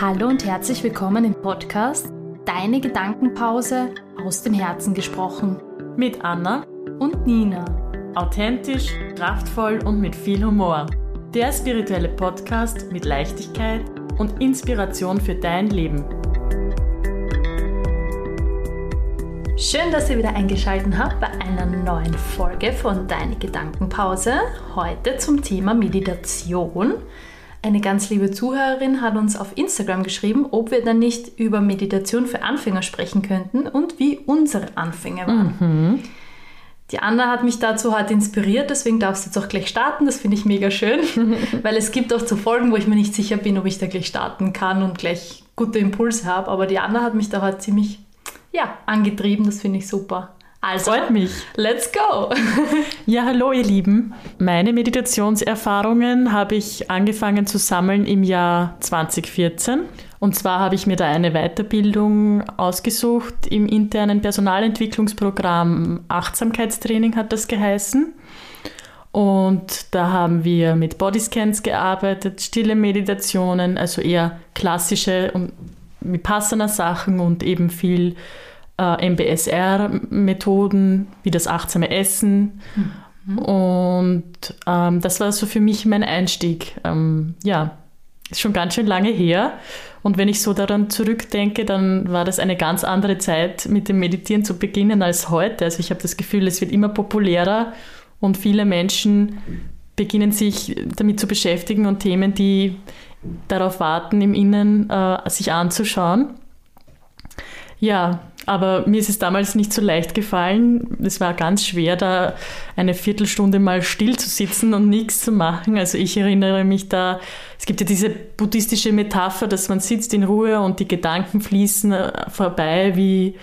Hallo und herzlich willkommen im Podcast Deine Gedankenpause aus dem Herzen gesprochen. Mit Anna Und Nina. authentisch, kraftvoll und mit viel Humor. Der spirituelle Podcast mit Leichtigkeit und Inspiration für dein Leben. Schön, dass ihr wieder eingeschaltet habt bei einer neuen Folge von Deine Gedankenpause. Heute zum Thema Meditation. Eine ganz liebe Zuhörerin hat uns auf Instagram geschrieben, ob wir dann nicht über Meditation für Anfänger sprechen könnten und wie unsere Anfänge waren. Die Anna hat mich dazu heute inspiriert, deswegen darfst du jetzt auch gleich starten. Das finde ich mega schön, weil es gibt auch so Folgen, wo ich mir nicht sicher bin, ob ich da gleich starten kann und gleich gute Impulse habe. Aber die Anna hat mich da heute ziemlich ja, angetrieben. Das finde ich super. Also, Freut mich. let's go! Ja, hallo ihr Lieben. Meine Meditationserfahrungen habe ich angefangen zu sammeln im Jahr 2014. Und zwar habe ich mir da eine Weiterbildung ausgesucht im internen Personalentwicklungsprogramm Achtsamkeitstraining hat das geheißen. Und da haben wir mit Bodyscans gearbeitet, stille Meditationen, also eher klassische und Vipassana-Sachen und eben viel äh, MBSR-Methoden, wie das achtsame Essen. Und ähm, das war so für mich mein Einstieg. Ähm, ja, ist schon ganz schön lange her. Und wenn ich so daran zurückdenke, dann war das eine ganz andere Zeit, mit dem Meditieren zu beginnen als heute. Also ich habe das Gefühl, es wird immer populärer und viele Menschen beginnen sich damit zu beschäftigen und Themen, die darauf warten, im Innen äh, sich anzuschauen. Ja, aber mir ist es damals nicht so leicht gefallen. Es war ganz schwer, da eine Viertelstunde mal still zu sitzen und nichts zu machen. Also ich erinnere mich da, es gibt ja diese buddhistische Metapher, dass man sitzt in Ruhe und die Gedanken fließen vorbei wie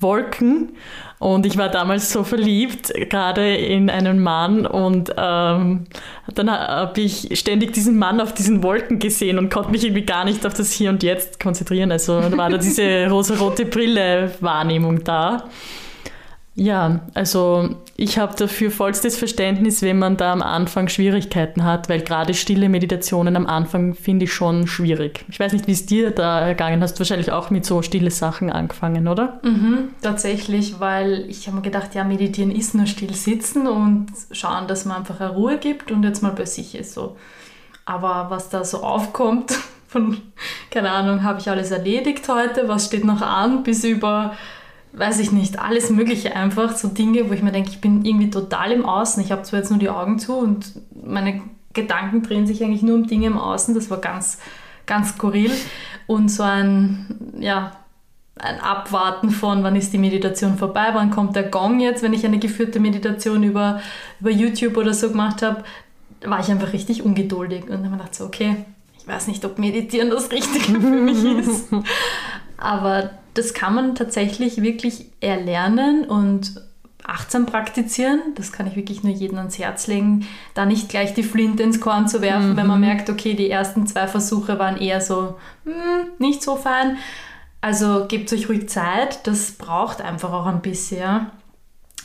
Wolken. Und ich war damals so verliebt, gerade in einen Mann. Und ähm, dann habe ich ständig diesen Mann auf diesen Wolken gesehen und konnte mich irgendwie gar nicht auf das Hier und Jetzt konzentrieren. Also da war da diese rosarote Brille-Wahrnehmung da. Ja, also ich habe dafür vollstes Verständnis, wenn man da am Anfang Schwierigkeiten hat, weil gerade stille Meditationen am Anfang finde ich schon schwierig. Ich weiß nicht, wie es dir da ergangen hast. Wahrscheinlich auch mit so stille Sachen angefangen, oder? Mhm, tatsächlich, weil ich habe mir gedacht, ja, meditieren ist nur still sitzen und schauen, dass man einfach eine Ruhe gibt und jetzt mal bei sich ist so. Aber was da so aufkommt, von, keine Ahnung, habe ich alles erledigt heute, was steht noch an, bis über, weiß ich nicht, alles Mögliche einfach, so Dinge, wo ich mir denke, ich bin irgendwie total im Außen. Ich habe zwar jetzt nur die Augen zu und meine Gedanken drehen sich eigentlich nur um Dinge im Außen, das war ganz, ganz skurril. Und so ein, ja, ein Abwarten von, wann ist die Meditation vorbei, wann kommt der Gong jetzt, wenn ich eine geführte Meditation über, über YouTube oder so gemacht habe, war ich einfach richtig ungeduldig. Und dann habe ich gedacht so, okay, ich weiß nicht, ob Meditieren das Richtige für mich ist, aber das kann man tatsächlich wirklich erlernen und achtsam praktizieren. Das kann ich wirklich nur jedem ans Herz legen, da nicht gleich die Flinte ins Korn zu werfen, wenn man merkt, okay, die ersten zwei Versuche waren eher so hm, nicht so fein. Also gebt euch ruhig Zeit, das braucht einfach auch ein bisschen.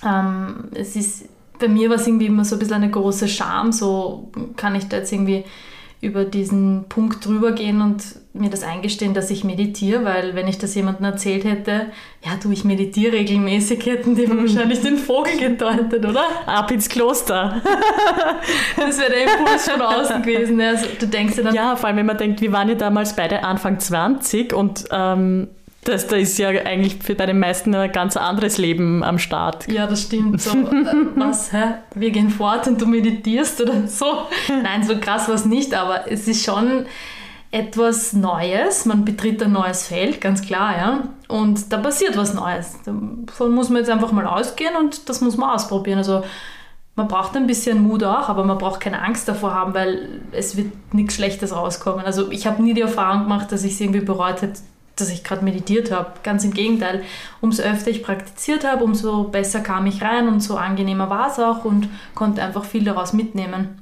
Ähm, es ist, bei mir war es irgendwie immer so ein bisschen eine große Scham, so kann ich da jetzt irgendwie über diesen Punkt drüber gehen und mir das eingestehen, dass ich meditiere, weil wenn ich das jemandem erzählt hätte, ja du, ich meditiere regelmäßig, hätten die mir wahrscheinlich den Vogel gedeutet, oder? Ab ins Kloster. Das wäre der Impuls schon außen gewesen. ja. Also, du denkst dir dann, Ja, vor allem, wenn man denkt, wir waren ja damals beide Anfang 20 und ähm, das, da ist ja eigentlich für bei den meisten ein ganz anderes Leben am Start. Ja, das stimmt. So, äh, was, hä? Wir gehen fort und du meditierst oder so. Nein, so krass war es nicht, aber es ist schon etwas Neues. Man betritt ein neues Feld, ganz klar, ja. Und da passiert was Neues. Davon muss man jetzt einfach mal ausgehen und das muss man ausprobieren. Also man braucht ein bisschen Mut auch, aber man braucht keine Angst davor haben, weil es wird nichts Schlechtes rauskommen. Also ich habe nie die Erfahrung gemacht, dass ich es irgendwie bereut hätte, dass ich gerade meditiert habe. Ganz im Gegenteil. Umso öfter ich praktiziert habe, umso besser kam ich rein und so angenehmer war es auch und konnte einfach viel daraus mitnehmen.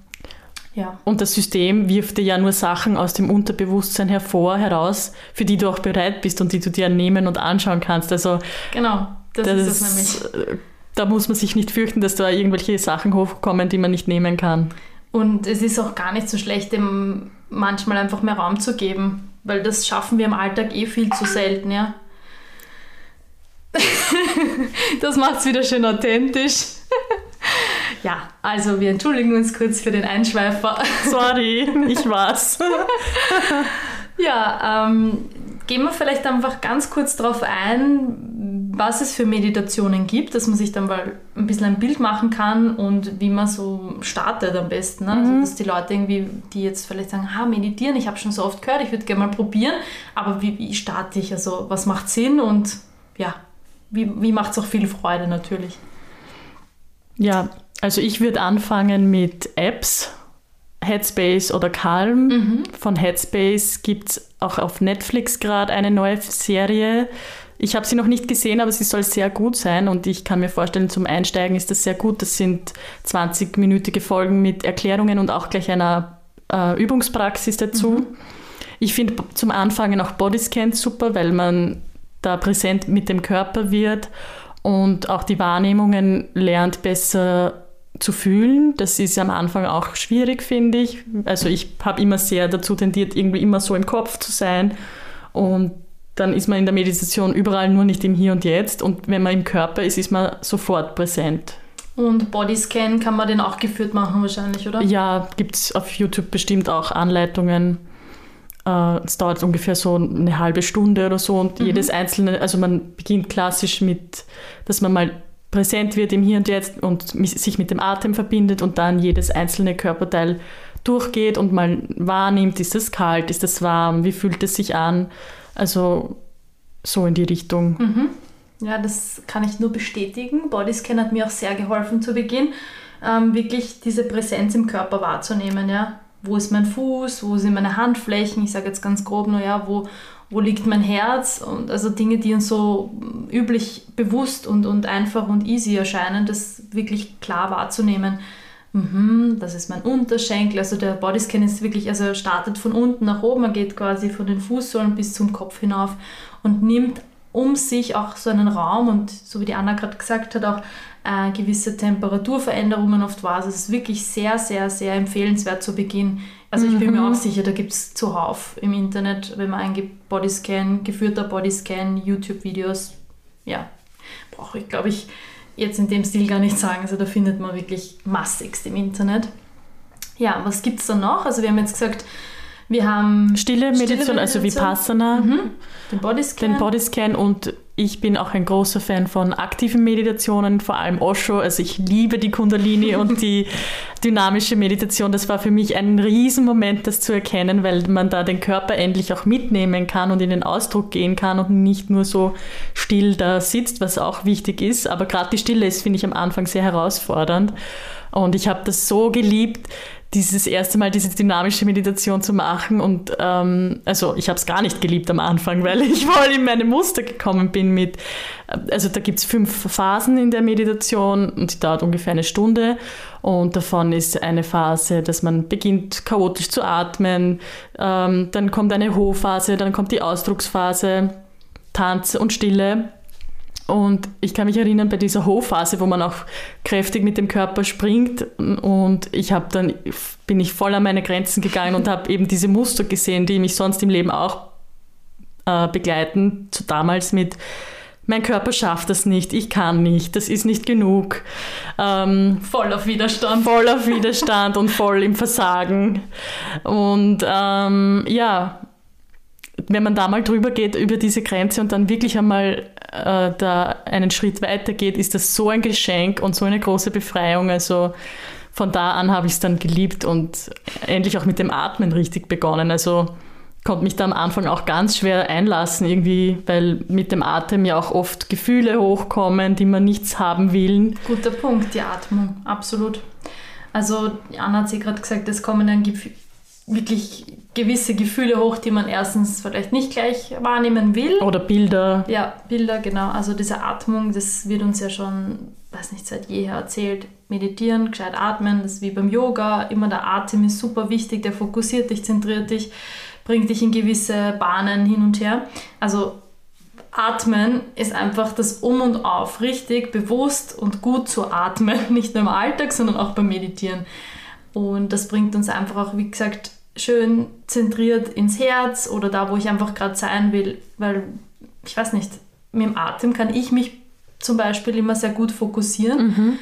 Ja. Und das System wirft dir ja nur Sachen aus dem Unterbewusstsein hervor, heraus, für die du auch bereit bist und die du dir nehmen und anschauen kannst. Also Genau, das, das ist es nämlich. äh, da muss man sich nicht fürchten, dass da irgendwelche Sachen hochkommen, die man nicht nehmen kann. Und es ist auch gar nicht so schlecht, dem manchmal einfach mehr Raum zu geben. Weil das schaffen wir im Alltag eh viel zu selten, ja. das macht es wieder schön authentisch. ja, also wir entschuldigen uns kurz für den Einschweifer. Sorry, ich war's. ja, ähm, gehen wir vielleicht einfach ganz kurz darauf ein, was es für Meditationen gibt, dass man sich dann mal ein bisschen ein Bild machen kann und wie man so startet am besten. Ne? Also, mhm. Also, dass die Leute irgendwie, die jetzt vielleicht sagen, ha, meditieren, ich habe schon so oft gehört, ich würde gerne mal probieren, aber wie, wie starte ich? Also was macht Sinn und ja, wie, wie macht es auch viel Freude natürlich? Ja, also ich würde anfangen mit Apps Headspace oder Calm. Mhm. Von Headspace gibt es auch auf Netflix gerade eine neue Serie. Ich habe sie noch nicht gesehen, aber sie soll sehr gut sein und ich kann mir vorstellen, zum Einsteigen ist das sehr gut. Das sind 20-minütige Folgen mit Erklärungen und auch gleich einer äh, Übungspraxis dazu. Mhm. Ich finde zum Anfangen auch Bodyscan super, weil man da präsent mit dem Körper wird und auch die Wahrnehmungen lernt besser zu fühlen. Das ist am Anfang auch schwierig, finde ich. Also ich habe immer sehr dazu tendiert, irgendwie immer so im Kopf zu sein. Und dann ist man in der Meditation überall nur nicht im Hier und Jetzt. Und wenn man im Körper ist, ist man sofort präsent. Und Bodyscan kann man den auch geführt machen wahrscheinlich, oder? Ja, gibt es auf YouTube bestimmt auch Anleitungen. Äh, es dauert ungefähr so eine halbe Stunde oder so und mhm. jedes einzelne, also man beginnt klassisch mit, dass man mal präsent wird im Hier und Jetzt und sich mit dem Atem verbindet und dann jedes einzelne Körperteil durchgeht und mal wahrnimmt, ist es kalt, ist es warm, wie fühlt es sich an. Also so in die Richtung. Mhm. Ja, das kann ich nur bestätigen. Bodyscan hat mir auch sehr geholfen zu Beginn, ähm, wirklich diese Präsenz im Körper wahrzunehmen. Ja? Wo ist mein Fuß, wo sind meine Handflächen, ich sage jetzt ganz grob nur, ja, wo, wo liegt mein Herz und also Dinge, die uns so üblich bewusst und, und einfach und easy erscheinen, das wirklich klar wahrzunehmen. Mhm, das ist mein Unterschenkel, also der Bodyscan ist wirklich, also er startet von unten nach oben, er geht quasi von den Fußsohlen bis zum Kopf hinauf und nimmt um sich auch so einen Raum und so wie die Anna gerade gesagt hat, auch äh, gewisse Temperaturveränderungen oft war. Also es ist wirklich sehr, sehr, sehr empfehlenswert zu Beginn also ich bin mir auch mhm. sicher, da gibt es zuhauf im Internet, wenn man eingibt Bodyscan, geführter Bodyscan, YouTube-Videos. Ja, brauche ich, glaube ich, jetzt in dem Stil gar nicht sagen. Also da findet man wirklich massigst im Internet. Ja, was gibt es da noch? Also wir haben jetzt gesagt, wir haben stille Meditation, stille Meditation. also Vipassana, mhm. den Bodyscan. Den Bodyscan und ich bin auch ein großer Fan von aktiven Meditationen, vor allem Osho. Also ich liebe die Kundalini und die dynamische Meditation. Das war für mich ein Riesenmoment, das zu erkennen, weil man da den Körper endlich auch mitnehmen kann und in den Ausdruck gehen kann und nicht nur so still da sitzt, was auch wichtig ist. Aber gerade die Stille ist, finde ich, am Anfang sehr herausfordernd. Und ich habe das so geliebt, dieses erste Mal diese dynamische Meditation zu machen. Und ähm, also ich habe es gar nicht geliebt am Anfang, weil ich voll in meine Muster gekommen bin mit, äh, also da gibt es fünf Phasen in der Meditation und die dauert ungefähr eine Stunde. Und davon ist eine Phase, dass man beginnt chaotisch zu atmen, ähm, dann kommt eine Hochphase, dann kommt die Ausdrucksphase, Tanz und Stille. Und ich kann mich erinnern, bei dieser Hochphase, wo man auch kräftig mit dem Körper springt und ich habe dann, bin ich voll an meine Grenzen gegangen und habe eben diese Muster gesehen, die mich sonst im Leben auch äh, begleiten, zu damals mit mein Körper schafft das nicht, ich kann nicht, das ist nicht genug. Ähm, voll auf Widerstand. Voll auf Widerstand und voll im Versagen. Und ähm, ja, wenn man da mal drüber geht, über diese Grenze und dann wirklich einmal äh, da einen Schritt weiter geht, ist das so ein Geschenk und so eine große Befreiung. Also von da an habe ich es dann geliebt und endlich auch mit dem Atmen richtig begonnen. Also konnte mich da am Anfang auch ganz schwer einlassen, irgendwie, weil mit dem Atem ja auch oft Gefühle hochkommen, die man nichts haben will. Guter Punkt, die Atmung, absolut. Also Anna hat sie gerade gesagt, es kommen dann wirklich gewisse Gefühle hoch, die man erstens vielleicht nicht gleich wahrnehmen will. Oder Bilder. Ja, Bilder, genau. Also diese Atmung, das wird uns ja schon, weiß nicht, seit jeher erzählt. Meditieren, gescheit atmen, das ist wie beim Yoga. Immer der Atem ist super wichtig, der fokussiert dich, zentriert dich, bringt dich in gewisse Bahnen hin und her. Also Atmen ist einfach das Um und Auf, richtig bewusst und gut zu atmen, nicht nur im Alltag, sondern auch beim Meditieren. Und das bringt uns einfach auch, wie gesagt, schön zentriert ins Herz oder da, wo ich einfach gerade sein will, weil ich weiß nicht, mit dem Atem kann ich mich zum Beispiel immer sehr gut fokussieren. Mhm.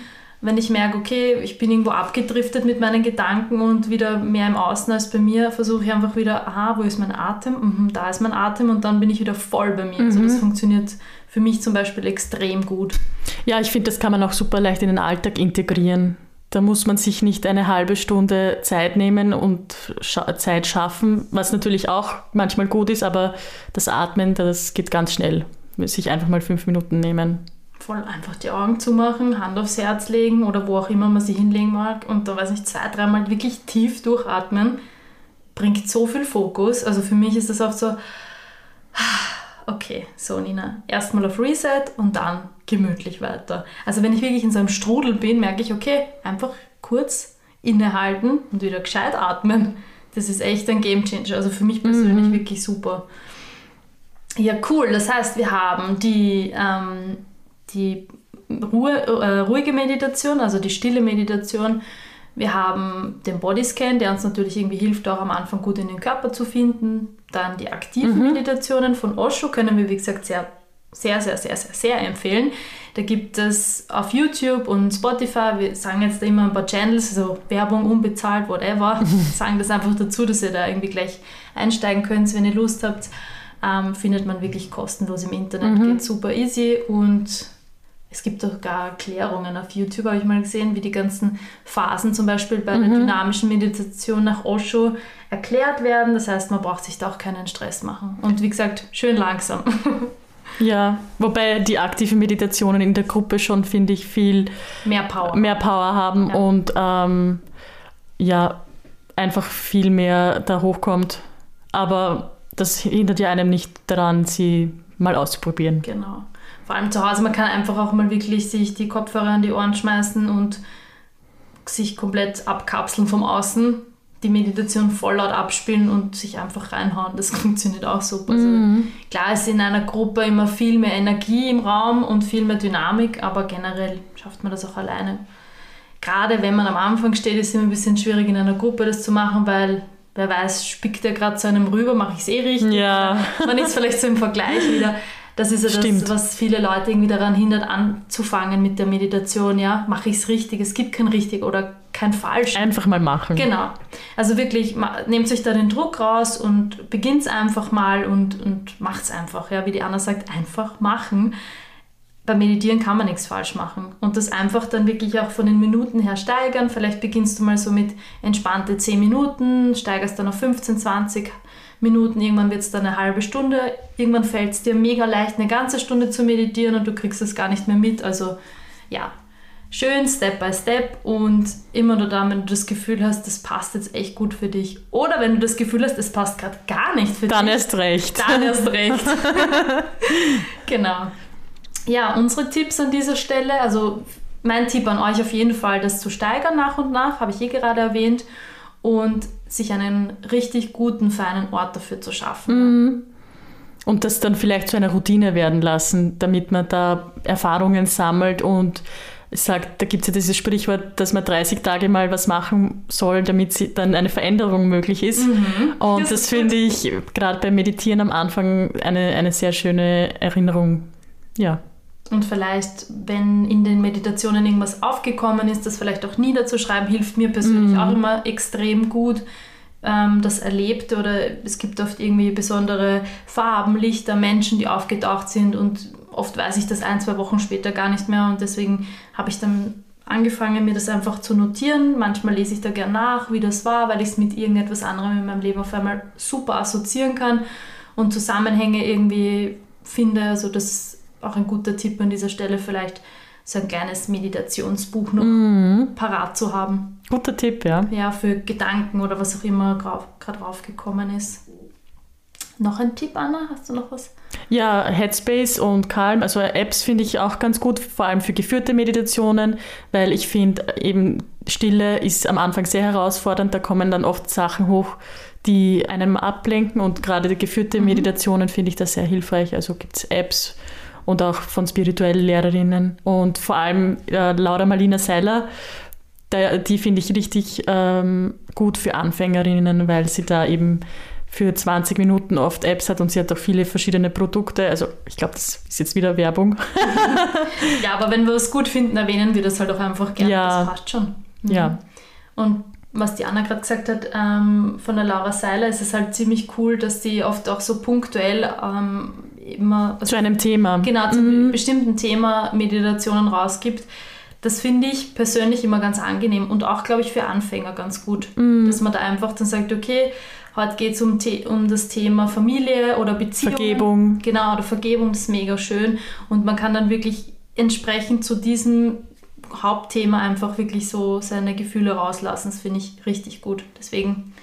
Wenn ich merke, okay, ich bin irgendwo abgedriftet mit meinen Gedanken und wieder mehr im Außen als bei mir, versuche ich einfach wieder, aha, wo ist mein Atem? Mhm, da ist mein Atem und dann bin ich wieder voll bei mir. Also Mhm. das funktioniert für mich zum Beispiel extrem gut. Ja, ich finde, das kann man auch super leicht in den Alltag integrieren. Da muss man sich nicht eine halbe Stunde Zeit nehmen und scha Zeit schaffen, was natürlich auch manchmal gut ist, aber das Atmen, das geht ganz schnell. Sich einfach mal fünf Minuten nehmen. Voll einfach die Augen zumachen, Hand aufs Herz legen oder wo auch immer man sie hinlegen mag und da weiß ich zwei, dreimal wirklich tief durchatmen, bringt so viel Fokus. Also für mich ist das oft so, okay, so Nina, erstmal auf Reset und dann gemütlich weiter. Also wenn ich wirklich in so einem Strudel bin, merke ich, okay, einfach kurz innehalten und wieder gescheit atmen. Das ist echt ein Gamechanger. Also für mich persönlich wirklich super. Ja, cool. Das heißt, wir haben die, ähm, die Ruhe, äh, ruhige Meditation, also die stille Meditation. Wir haben den Bodyscan, der uns natürlich irgendwie hilft, auch am Anfang gut in den Körper zu finden. Dann die aktiven Meditationen von Osho können wir, wie gesagt, sehr, sehr, sehr, sehr, sehr, sehr empfehlen. Da gibt es auf YouTube und Spotify, wir sagen jetzt da immer ein paar Channels, also Werbung unbezahlt, whatever, sagen das einfach dazu, dass ihr da irgendwie gleich einsteigen könnt, wenn ihr Lust habt. Ähm, findet man wirklich kostenlos im Internet, geht super easy und es gibt auch gar Erklärungen auf YouTube, habe ich mal gesehen, wie die ganzen Phasen zum Beispiel bei der dynamischen Meditation nach Osho erklärt werden. Das heißt, man braucht sich da auch keinen Stress machen. Und wie gesagt, schön langsam. Ja, wobei die aktiven Meditationen in der Gruppe schon, finde ich, viel Mehr Power. mehr Power haben Ja. und ähm, ja, einfach viel mehr da hochkommt. Aber das hindert ja einem nicht daran, sie mal auszuprobieren. Genau. Vor allem zu Hause, man kann einfach auch mal wirklich sich die Kopfhörer an die Ohren schmeißen und sich komplett abkapseln vom Außen, die Meditation voll laut abspielen und sich einfach reinhauen. Das funktioniert auch super. Also klar ist in einer Gruppe immer viel mehr Energie im Raum und viel mehr Dynamik, aber generell schafft man das auch alleine. Gerade wenn man am Anfang steht, ist es immer ein bisschen schwierig in einer Gruppe das zu machen, weil wer weiß, spickt der gerade zu einem rüber, mache ich es eh richtig. Ja. Man ist vielleicht so im Vergleich wieder. Das ist ja Stimmt. das, was viele Leute irgendwie daran hindert, anzufangen mit der Meditation. Ja, mache ich es richtig? Es gibt kein richtig oder kein falsch. Einfach mal machen. Genau. Also wirklich, nehmt euch da den Druck raus und beginnt es einfach mal und, und macht es einfach. Ja, wie die Anna sagt, einfach machen. Beim Meditieren kann man nichts falsch machen. Und das einfach dann wirklich auch von den Minuten her steigern. Vielleicht beginnst du mal so mit entspannte 10 Minuten, steigerst dann auf 15, 20 Minuten, irgendwann wird es dann eine halbe Stunde, irgendwann fällt es dir mega leicht, eine ganze Stunde zu meditieren und du kriegst es gar nicht mehr mit. Also ja, schön Step by Step und immer nur dann, wenn du das Gefühl hast, das passt jetzt echt gut für dich. Oder wenn du das Gefühl hast, es passt gerade gar nicht für Dann dich. erst recht. Dann erst recht. genau. Ja, unsere Tipps an dieser Stelle, also mein Tipp an euch auf jeden Fall, das zu steigern nach und nach, habe ich eh gerade erwähnt, und sich einen richtig guten, feinen Ort dafür zu schaffen. Und das dann vielleicht zu einer Routine werden lassen, damit man da Erfahrungen sammelt und sagt, da gibt es ja dieses Sprichwort, dass man 30 Tage mal was machen soll, damit sie dann eine Veränderung möglich ist. Und Das das, finde ich gerade beim Meditieren am Anfang eine, eine sehr schöne Erinnerung. Ja. Und vielleicht, wenn in den Meditationen irgendwas aufgekommen ist, das vielleicht auch niederzuschreiben, hilft mir persönlich auch immer extrem gut. Ähm, das Erlebte oder es gibt oft irgendwie besondere Farben, Lichter, Menschen, die aufgetaucht sind und oft weiß ich das ein, zwei Wochen später gar nicht mehr und deswegen habe ich dann angefangen, mir das einfach zu notieren. Manchmal lese ich da gern nach, wie das war, weil ich es mit irgendetwas anderem in meinem Leben auf einmal super assoziieren kann und Zusammenhänge irgendwie finde. Also das auch ein guter Tipp an dieser Stelle, vielleicht so ein kleines Meditationsbuch noch parat zu haben. Guter Tipp, ja. Ja, für Gedanken oder was auch immer gerade draufgekommen ist. Noch ein Tipp, Anna? Hast du noch was? Ja, Headspace und Calm, also Apps finde ich auch ganz gut, vor allem für geführte Meditationen, weil ich finde eben Stille ist am Anfang sehr herausfordernd, da kommen dann oft Sachen hoch, die einem ablenken und gerade geführte Meditationen finde ich da sehr hilfreich, also gibt es Apps und auch von spirituellen Lehrerinnen und vor allem äh, Laura Marlina Seiler, der, die finde ich richtig ähm, gut für Anfängerinnen, weil sie da eben für 20 Minuten oft Apps hat und sie hat auch viele verschiedene Produkte. Also ich glaube, das ist jetzt wieder Werbung. ja, aber wenn wir es gut finden, erwähnen wir das halt auch einfach gerne. Ja. Das passt schon. Mhm. Ja. Und was die Anna gerade gesagt hat, ähm, von der Laura Seiler ist es halt ziemlich cool, dass die oft auch so punktuell ähm, immer... Zu einem Thema. Genau, zu einem mhm. bestimmten Thema Meditationen rausgibt. Das finde ich persönlich immer ganz angenehm und auch, glaube ich, für Anfänger ganz gut. Mhm. Dass man da einfach dann sagt, okay, Heute geht es um, um das Thema Familie oder Beziehung. Vergebung. Genau, oder Vergebung, das ist mega schön. Und man kann dann wirklich entsprechend zu diesem Hauptthema einfach wirklich so seine Gefühle rauslassen. Das finde ich richtig gut. Deswegen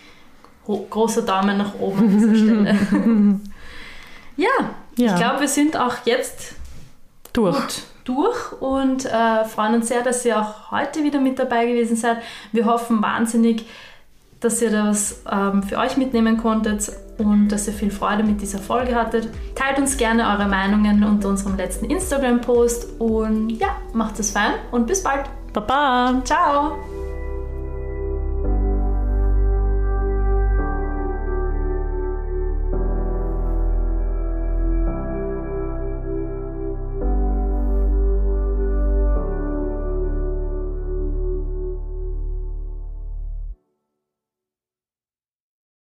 großer Daumen nach oben an dieser Stelle. ja, ja, ich glaube, wir sind auch jetzt durch. Gut durch und äh, freuen uns sehr, dass ihr auch heute wieder mit dabei gewesen seid. Wir hoffen wahnsinnig, dass ihr das ähm, für euch mitnehmen konntet und dass ihr viel Freude mit dieser Folge hattet. Teilt uns gerne eure Meinungen unter unserem letzten Instagram-Post und ja, macht es fein und bis bald. Baba. Ciao.